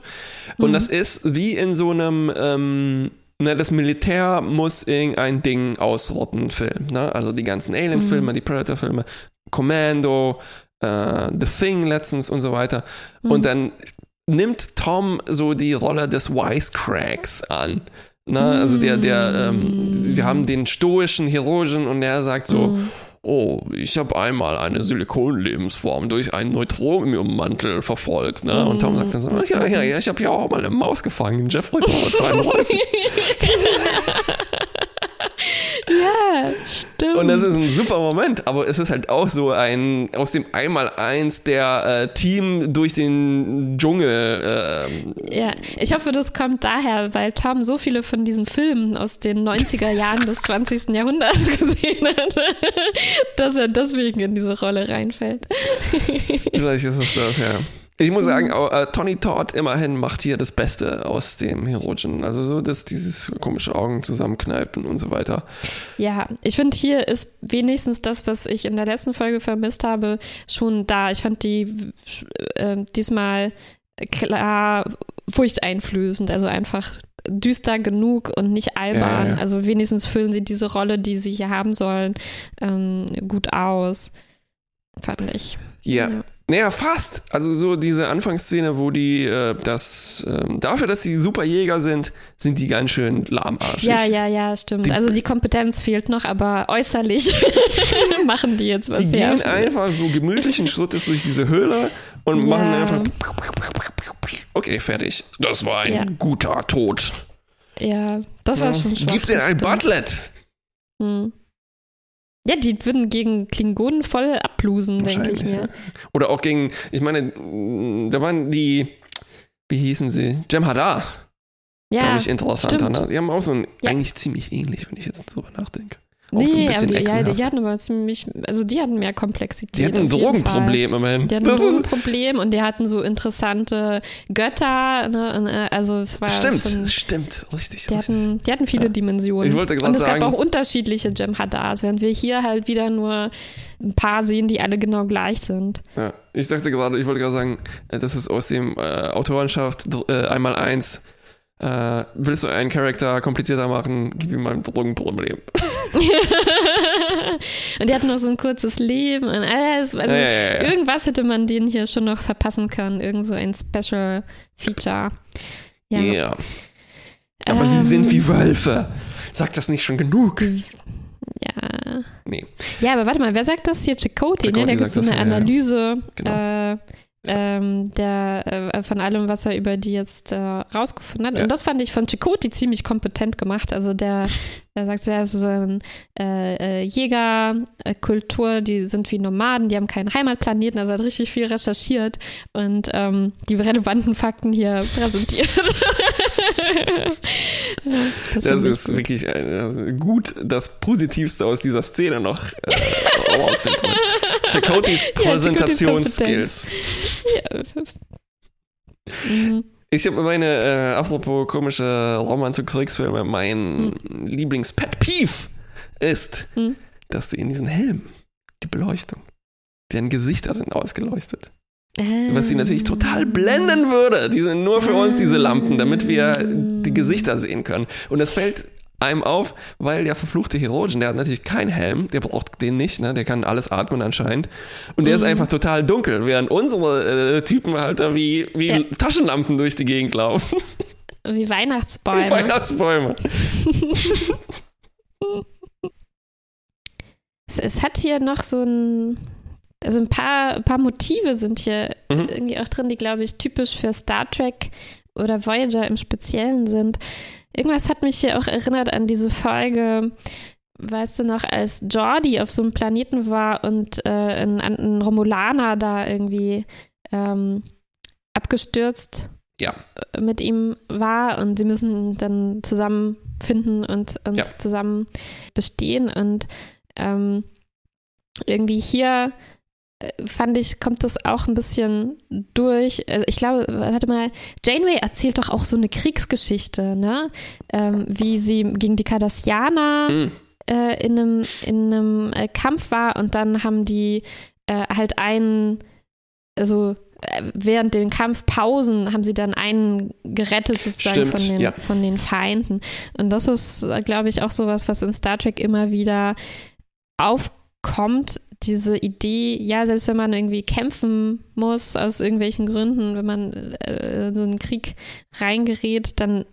Und Mhm. das ist wie in so einem, ähm, ne, das Militär muss irgendein Ding ausrotten, Film. Ne? Also die ganzen Alien-Filme, Mhm. die Predator-Filme, Commando, äh, The Thing letztens und so weiter. Mhm. Und dann nimmt Tom so die Rolle des Wisecracks an. Na, also der, der, ähm, wir haben den stoischen Chirurgen und der sagt so, Mhm. Oh, ich habe einmal eine Silikonlebensform durch einen Neutroniummantel verfolgt. Ne? Und Tom sagt dann so, ja, ja, ja, ich habe ja auch mal eine Maus gefangen, Jeffrey Nummer 32. <laughs> <laughs> ja, stimmt. Und das ist ein super Moment, aber es ist halt auch so ein aus dem Einmaleins der äh, Team durch den Dschungel. ähm, Ja, ich hoffe, das kommt daher, weil Tom so viele von diesen Filmen aus den 90er Jahren des 20. Jahrhunderts <laughs> gesehen hat, <laughs> dass er deswegen in diese Rolle reinfällt. vielleicht ist es das, ja. Ich muss sagen, auch, äh, Tony Todd immerhin macht hier das Beste aus dem Herogen. Also so, dass dieses komische Augen zusammenkneifen und so weiter. Ja, ich finde, hier ist wenigstens das, was ich in der letzten Folge vermisst habe, schon da. Ich fand die äh, diesmal klar furchteinflößend, also einfach düster genug und nicht albern. Ja, ja. Also wenigstens füllen sie diese Rolle, die sie hier haben sollen, ähm, gut aus. Fand ich. Ja. Naja, fast. Also so diese Anfangsszene, wo die äh, das ähm, dafür, dass die Superjäger sind, sind die ganz schön lahmarschig. Ja, ja, ja, stimmt. Die- also die Kompetenz fehlt noch, aber äußerlich <laughs> <laughs> machen die jetzt was Die her. gehen einfach so gemütlichen Schrittes durch diese Höhle und Ja. machen einfach. Okay, fertig. Das war ein Ja. guter Tod. Ja, das war schon schwach. Gib das ein stimmt. Butlet. Hm. Ja, die würden gegen Klingonen voll abblusen, denke ich mir. ja. Oder auch gegen, ich meine, mh, da waren die, wie hießen sie? Jem'Hadar, Ja, glaube ich, interessanter. Ne? Die haben auch so ein, Ja. eigentlich ziemlich ähnlich, wenn ich jetzt drüber nachdenke. Auch so ein Nee, aber bisschen die, ja, die hatten aber ziemlich, also die hatten mehr Komplexität. Die hatten Drogenprobleme, man. Fall. Die hatten Das ein Drogenproblem und die hatten so interessante Götter, ne? äh, also es war stimmt, schon, stimmt, richtig. die richtig. hatten, die hatten viele Dimensionen. Ich wollte Und es sagen- gab auch unterschiedliche Jem'Hadars, während wir hier halt wieder nur ein paar sehen, die alle genau gleich sind. Ja, ich dachte gerade, ich wollte gerade sagen, äh, das ist aus dem äh, Autorenschaft äh, einmal eins. Äh, willst du einen Charakter komplizierter machen, gib ihm mal ein Drogenproblem. <laughs> und die hatten noch so ein kurzes Leben. Und, äh, es- also Ja, ja, ja, irgendwas hätte man denen hier schon noch verpassen können. Irgend so ein Special Feature. Ja. Aber sie Ähm, sind wie Wölfe. Sagt das nicht schon genug? Ja. Nee. Ja, aber warte mal, wer sagt das hier? Chakotay, ne? Der gibt so eine. Analyse Genau. äh, ähm, der, äh, von allem, was er über die jetzt äh, rausgefunden hat. Ja. Und das fand ich von Chakotay ziemlich kompetent gemacht. Also der, <laughs> der sagt so, ja, so ein äh, äh, Jägerkultur, die sind wie Nomaden, die haben keinen Heimatplaneten. Also er hat richtig viel recherchiert und ähm, die relevanten Fakten hier präsentiert. <laughs> Ja, Das ich ist gut. wirklich äh, gut das Positivste aus dieser Szene noch äh, rausfinden. <laughs> Chakotys Präsentationsskills. Mhm. Ich habe meine, äh, apropos komische Roman- und Kriegsfilme, mein Lieblings-Pet Peeve ist, Hm. dass die in diesen Helm, die Beleuchtung, deren Gesichter sind ausgeleuchtet. Was sie natürlich total blenden würde. Die sind nur für uns diese Lampen, damit wir die Gesichter sehen können. Und das fällt einem auf, weil der verfluchte Chirurgen, der hat natürlich keinen Helm, der braucht den nicht, ne? der kann alles atmen anscheinend. Und der ist Mhm. einfach total dunkel, während unsere äh, Typen halt da wie, wie Ja. Taschenlampen durch die Gegend laufen. Wie Weihnachtsbäume. Wie Weihnachtsbäume. <laughs> Es, es hat hier noch so ein, also ein paar, paar Motive sind hier Mhm. irgendwie auch drin, die, glaube ich, typisch für Star Trek oder Voyager im Speziellen sind. Irgendwas hat mich hier auch erinnert an diese Folge, weißt du noch, als Jordi auf so einem Planeten war und äh, ein, ein Romulaner da irgendwie ähm, abgestürzt Ja, mit ihm war und sie müssen dann zusammenfinden und uns Ja. zusammen bestehen und ähm, irgendwie hier fand ich, kommt das auch ein bisschen durch. Also ich glaube, warte mal, Janeway erzählt doch auch so eine Kriegsgeschichte, ne? Ähm, wie sie gegen die Cardassianer Mhm. äh, in einem, in einem äh, Kampf war und dann haben die äh, halt einen, also äh, während den Kampfpausen haben sie dann einen gerettet sozusagen Stimmt, von, den, ja. von den Feinden. Und das ist, äh, glaube ich, auch sowas, was in Star Trek immer wieder aufkommt. Diese Idee, ja, selbst wenn man irgendwie kämpfen muss, aus irgendwelchen Gründen, wenn man äh, so einen Krieg reingerät, dann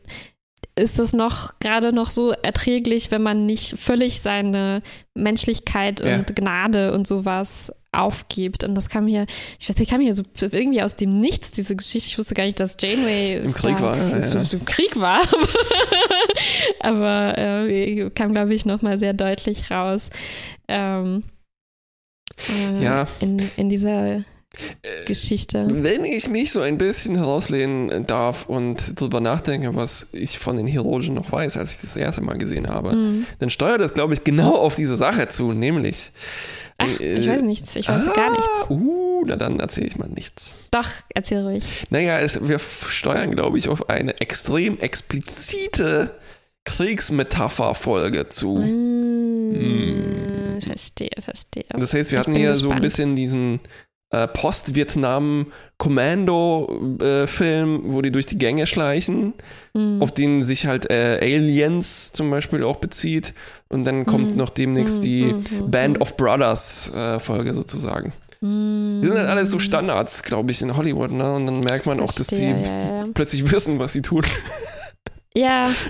ist es noch gerade noch so erträglich, wenn man nicht völlig seine Menschlichkeit Ja. und Gnade und sowas aufgibt. Und das kam hier, ich weiß nicht, kam hier so irgendwie aus dem Nichts, diese Geschichte. Ich wusste gar nicht, dass Janeway Im Krieg da war, so- ja. im Krieg war. <laughs> Aber äh, kam, glaube ich, nochmal sehr deutlich raus. Ähm, äh, Ja. In, in dieser Äh, Geschichte. Wenn ich mich so ein bisschen herauslehnen darf und drüber nachdenke, was ich von den Chirurgen noch weiß, als ich das erste Mal gesehen habe, Mhm. dann steuert das, glaube ich, genau auf diese Sache zu, nämlich. Ach, ich äh, weiß nichts. Ich weiß ah, gar nichts. Uh, na dann erzähle ich mal nichts. Doch, erzähl ruhig. Naja, es, wir steuern, glaube ich, auf eine extrem explizite Kriegsmetapher-Folge zu. Mm, Verstehe, verstehe. Das heißt, wir hatten hier so ein gespannt. bisschen diesen äh, Post-Vietnam-Kommando-Film, wo die durch die Gänge schleichen, Mm. auf den sich halt äh, Aliens zum Beispiel auch bezieht. Und dann kommt Mhm. noch demnächst Mhm, die mhm, mhm. Band of Brothers-Folge sozusagen. Mm. Die sind halt alles so Standards, glaube ich, in Hollywood. Ne? Und dann merkt man auch, dass die ja, ja. plötzlich wissen, was sie tun. Ja. <laughs>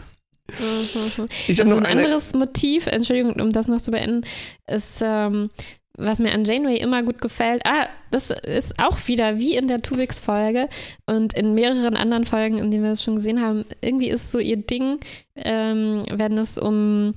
Mhm. Ich habe so noch ein anderes Motiv, Entschuldigung, um das noch zu beenden, ist, ähm, was mir an Janeway immer gut gefällt. Ah, das ist auch wieder wie in der Tuvix-Folge und in mehreren anderen Folgen, in denen wir es schon gesehen haben. Irgendwie ist so ihr Ding, ähm, wenn es um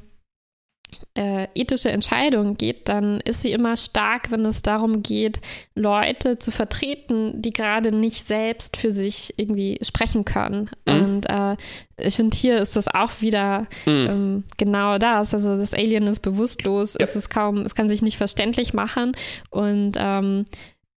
äh, ethische Entscheidungen geht, dann ist sie immer stark, wenn es darum geht, Leute zu vertreten, die gerade nicht selbst für sich irgendwie sprechen können. Mhm. Und äh, ich finde, hier ist das auch wieder mhm. ähm, genau das. Also das Alien ist bewusstlos, ja. es ist kaum, es kann sich nicht verständlich machen und ähm,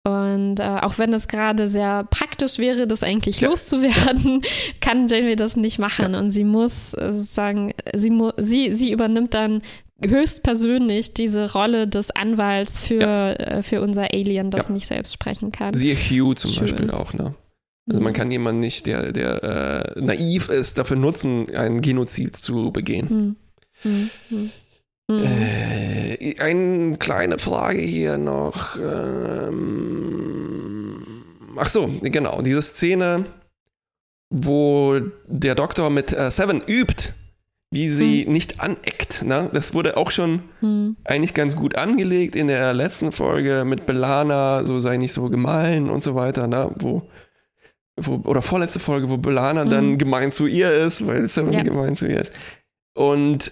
und äh, auch wenn es gerade sehr praktisch wäre, das eigentlich ja. loszuwerden, <laughs> kann Janeway das nicht machen. Ja. Und sie muss äh, sozusagen, sie, mu sie, sie übernimmt dann höchstpersönlich diese Rolle des Anwalts für, ja. äh, für unser Alien, das nicht selbst sprechen kann. Siehe Hugh zum Schön. Beispiel auch, ne? Also man kann jemanden nicht, der, der äh, naiv ist, dafür nutzen, einen Genozid zu begehen. Mhm. Mhm. Mhm. Äh, eine kleine Frage hier noch. Ähm, ach so, genau, diese Szene, wo der Doktor mit äh, Seven übt, wie sie hm. nicht aneckt. Ne? Das wurde auch schon hm. eigentlich ganz gut angelegt in der letzten Folge mit Belana, so sei nicht so gemein und so weiter, ne? wo, wo oder vorletzte Folge, wo Belana dann gemein zu ihr ist, weil Seven ja. gemein zu ihr ist. Und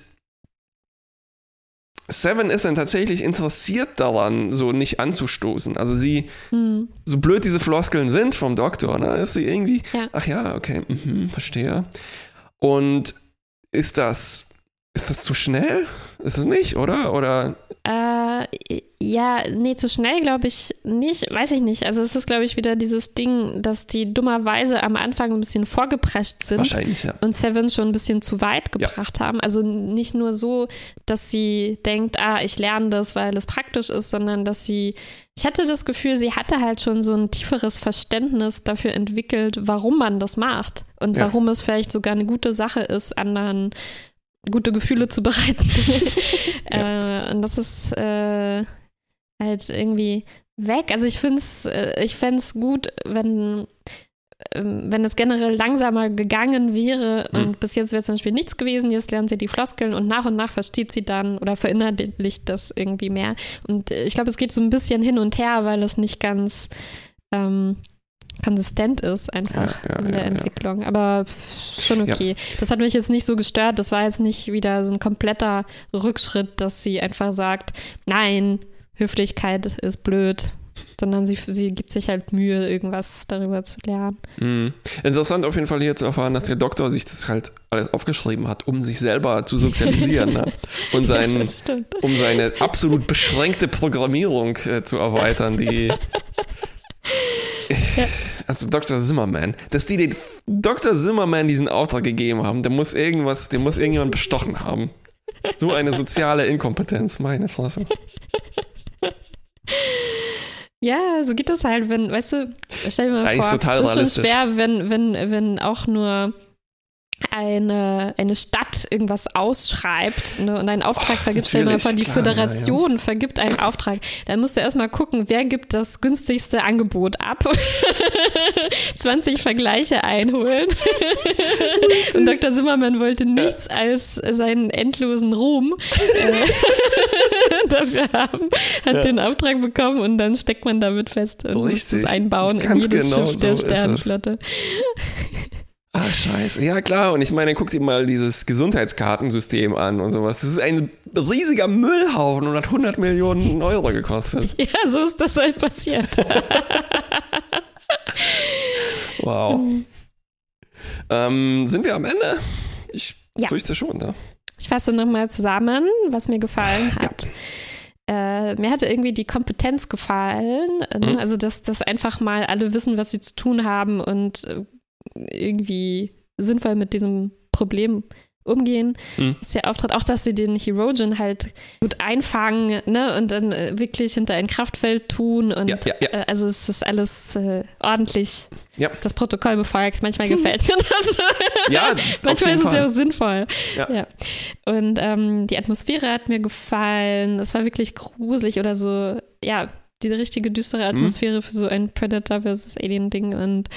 Seven ist dann tatsächlich interessiert daran, so nicht anzustoßen. Also sie, hm. so blöd diese Floskeln sind vom Doktor, ne, ist sie irgendwie, ja. ach ja, okay, mh, verstehe. Und ist das, ist das zu schnell? Ist es nicht, oder? Oder? Äh, ja, nee, zu schnell glaube ich nicht, weiß ich nicht. Also es ist, glaube ich, wieder dieses Ding, dass die dummerweise am Anfang ein bisschen vorgeprescht sind Wahrscheinlich, ja. und Seven schon ein bisschen zu weit gebracht ja. haben. Also nicht nur so, dass sie denkt, ah, ich lerne das, weil es praktisch ist, sondern dass sie, ich hatte das Gefühl, sie hatte halt schon so ein tieferes Verständnis dafür entwickelt, warum man das macht und ja. warum es vielleicht sogar eine gute Sache ist, anderen gute Gefühle zu bereiten. <laughs> <laughs> ja. äh, und das ist äh, halt irgendwie weg. Also ich finde es, äh, ich fände es gut, wenn, ähm, wenn es generell langsamer gegangen wäre mhm. und bis jetzt wäre zum Beispiel nichts gewesen, jetzt lernt sie die Floskeln und nach und nach versteht sie dann oder verinnerlicht das irgendwie mehr. Und äh, ich glaube, es geht so ein bisschen hin und her, weil es nicht ganz ähm, konsistent ist einfach ja, ja, in der ja, Entwicklung. Aber schon okay. Das hat mich jetzt nicht so gestört. Das war jetzt nicht wieder so ein kompletter Rückschritt, dass sie einfach sagt, nein, Höflichkeit ist blöd, sondern sie, sie gibt sich halt Mühe, irgendwas darüber zu lernen. Mhm. Interessant auf jeden Fall hier zu erfahren, dass der Doktor sich das halt alles aufgeschrieben hat, um sich selber zu sozialisieren ne? <laughs> und sein, ja, um seine absolut beschränkte Programmierung äh, zu erweitern, die <laughs> <laughs> ja. Also Dr. Zimmerman, dass die den Dr. Zimmerman diesen Auftrag gegeben haben, der muss irgendwas, der muss irgendjemand bestochen haben. So eine soziale Inkompetenz, meine Fresse. Ja, so geht das halt, wenn, weißt du, stell dir mal vor, es ist schon schwer, wenn, wenn, wenn auch nur eine, eine Stadt irgendwas ausschreibt ne, und einen Auftrag oh, vergibt, stell mal vor, die klar, Föderation ja. vergibt einen Auftrag, dann musst du erstmal gucken, wer gibt das günstigste Angebot ab. <laughs> 20 Vergleiche einholen. und Dr. Zimmermann wollte nichts als seinen endlosen Ruhm äh, <laughs> dafür haben, hat ja. den Auftrag bekommen und dann steckt man damit fest und Richtig. muss es einbauen Ganz in jedes genau Schiff der so Sternenflotte. Ach, scheiße. Ja, klar. Und ich meine, guck dir mal dieses Gesundheitskartensystem an und sowas. Das ist ein riesiger Müllhaufen und hat 100 Millionen Euro gekostet. <laughs> Ja, so ist das halt passiert. <laughs> wow. Ähm, sind wir am Ende? Ich ja. fürchte schon, ne? Ich fasse nochmal zusammen, was mir gefallen hat. Ja. Äh, mir hatte irgendwie die Kompetenz gefallen, ne? mhm. also dass, dass einfach mal alle wissen, was sie zu tun haben und äh, irgendwie sinnvoll mit diesem Problem umgehen, mhm. ist der Auftritt. Auch, dass sie den Herogen halt gut einfangen ne, und dann äh, wirklich hinter ein Kraftfeld tun. Und ja, ja, ja. Äh, also es ist alles äh, ordentlich das Protokoll befolgt. Manchmal <laughs> gefällt mir das. Ja, <laughs> manchmal ist es ja auch sinnvoll. Ja. Und ähm, die Atmosphäre hat mir gefallen. Es war wirklich gruselig oder so, ja, die richtige düstere mhm. Atmosphäre mhm. für so ein Predator versus Alien-Ding. Und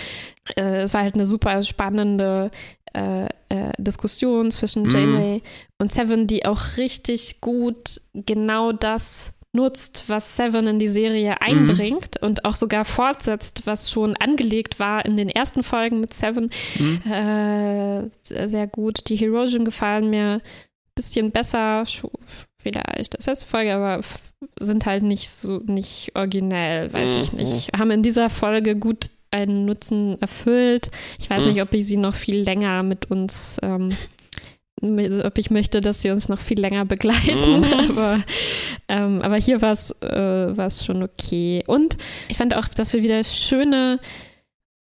äh, es war halt eine super spannende äh, äh, Diskussion zwischen mhm. Janeway und Seven, die auch richtig gut genau das nutzt, was Seven in die Serie mhm. einbringt mhm. und auch sogar fortsetzt, was schon angelegt war in den ersten Folgen mit Seven. Mhm. Äh, sehr gut. Die Herosion gefallen mir ein bisschen besser, vielleicht. Das letzte Folge, aber sind halt nicht so, nicht originell, weiß mhm. ich nicht. Haben in dieser Folge gut einen Nutzen erfüllt. Ich weiß mhm. nicht, ob ich sie noch viel länger mit uns ähm, ob ich möchte, dass sie uns noch viel länger begleiten. Mhm. <laughs> Aber, ähm, aber hier war es äh, schon okay. Und ich fand auch, dass wir wieder schöne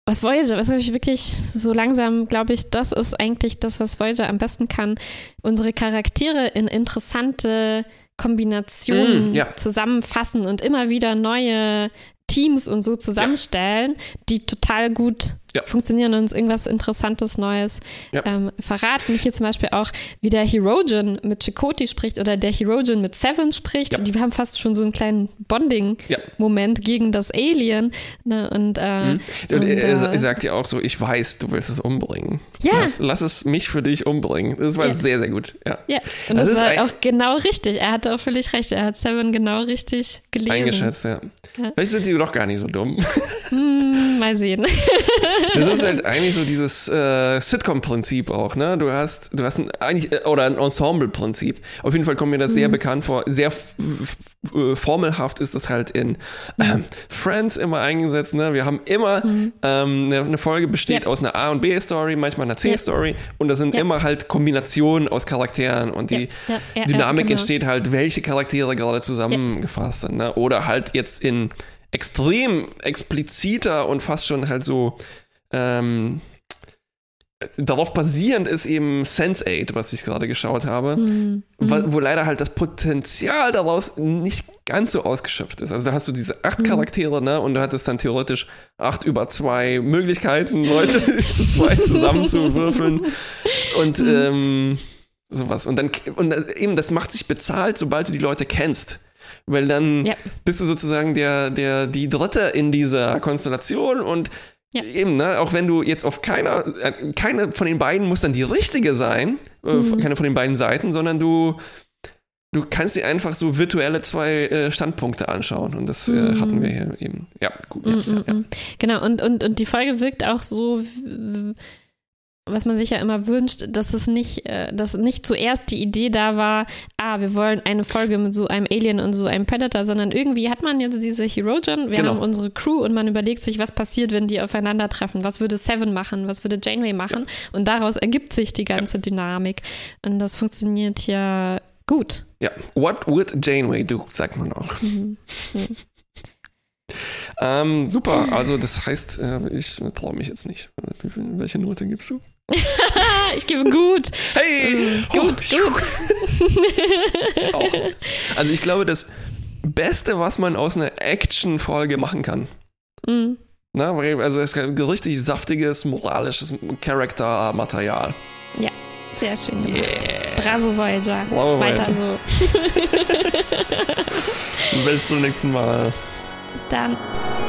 was Voyager, was ich wirklich so langsam, glaube ich, das ist eigentlich das, was Voyager am besten kann, unsere Charaktere in interessante Kombinationen mm, ja. zusammenfassen und immer wieder neue Teams und so zusammenstellen, ja. die total gut ja. funktionieren und uns irgendwas Interessantes Neues ja. ähm, verraten. Hier zum Beispiel auch, wie der Herogen mit Chakoti spricht oder der Herogen mit Seven spricht. Ja. Die haben fast schon so einen kleinen Bonding-Moment gegen das Alien. Ne? Und, äh, mhm. und, und er, äh, sagt ja auch so, ich weiß, du willst es umbringen. Ja. Lass, lass es mich für dich umbringen. Das war sehr, sehr gut. Ja, ja. und das, das war auch genau richtig. Er hatte auch völlig recht. Er hat Seven genau richtig gelesen. Eingeschätzt, ja. Vielleicht sind die doch gar nicht so dumm. Hm, mal sehen. <laughs> Das ist halt eigentlich so dieses äh, Sitcom-Prinzip auch, ne? Du hast, du hast ein, eigentlich, äh, oder ein Ensemble-Prinzip. Auf jeden Fall kommt mir das mhm. sehr bekannt vor. Sehr äh, formelhaft ist das halt in äh, Friends immer eingesetzt, ne? Wir haben immer mhm. ähm, eine, eine, Folge besteht ja. aus einer A- und B-Story, manchmal einer C-Story ja. und das sind ja. immer halt Kombinationen aus Charakteren und die Dynamik genau. entsteht halt, welche Charaktere gerade zusammengefasst sind, ne? Oder halt jetzt in extrem expliziter und fast schon halt so ähm, darauf basierend ist eben Sense8, was ich gerade geschaut habe, mhm. wo, wo, leider halt das Potenzial daraus nicht ganz so ausgeschöpft ist. Also da hast du diese acht mhm. Charaktere, ne, und du hattest dann theoretisch acht über zwei Möglichkeiten, Leute <laughs> zu zweit zusammenzuwürfeln und mhm. ähm, sowas. Und dann und eben, das macht sich bezahlt, sobald du die Leute kennst. Weil dann ja. bist du sozusagen der, der, die Dritte in dieser Konstellation und ja. Eben, ne? Auch wenn du jetzt auf keiner, äh, keine von den beiden muss dann die richtige sein, äh, mhm. keine von den beiden Seiten, sondern du, du kannst dir einfach so virtuelle zwei äh, Standpunkte anschauen. Und das äh, mhm. hatten wir hier eben. Ja, gut. Ja, mhm, ja. Mhm. Genau, und, und, und die Folge wirkt auch so was man sich ja immer wünscht, dass es nicht, äh, dass nicht zuerst die Idee da war, ah, wir wollen eine Folge mit so einem Alien und so einem Predator, sondern irgendwie hat man jetzt diese Herogen, wir genau. haben unsere Crew und man überlegt sich, was passiert, wenn die aufeinandertreffen, was würde Seven machen, was würde Janeway machen ja. und daraus ergibt sich die ganze ja. Dynamik und das funktioniert ja gut. Ja, what would Janeway do, sagt man auch. Mhm. Mhm. Ähm, super, also das heißt, äh, ich traue mich jetzt nicht. Welche Note gibst du? <laughs> ich gebe gut. Hey! Ähm, gut, oh, gut. <laughs> ich auch. Also ich glaube, das Beste, was man aus einer Action-Folge machen kann. Mhm. Na, also es ist richtig saftiges, moralisches Charaktermaterial. Ja, sehr schön gemacht. Yeah. Bravo, Voyager. Bravo, Weiter Voyager. so. <laughs> Bis zum nächsten Mal. done.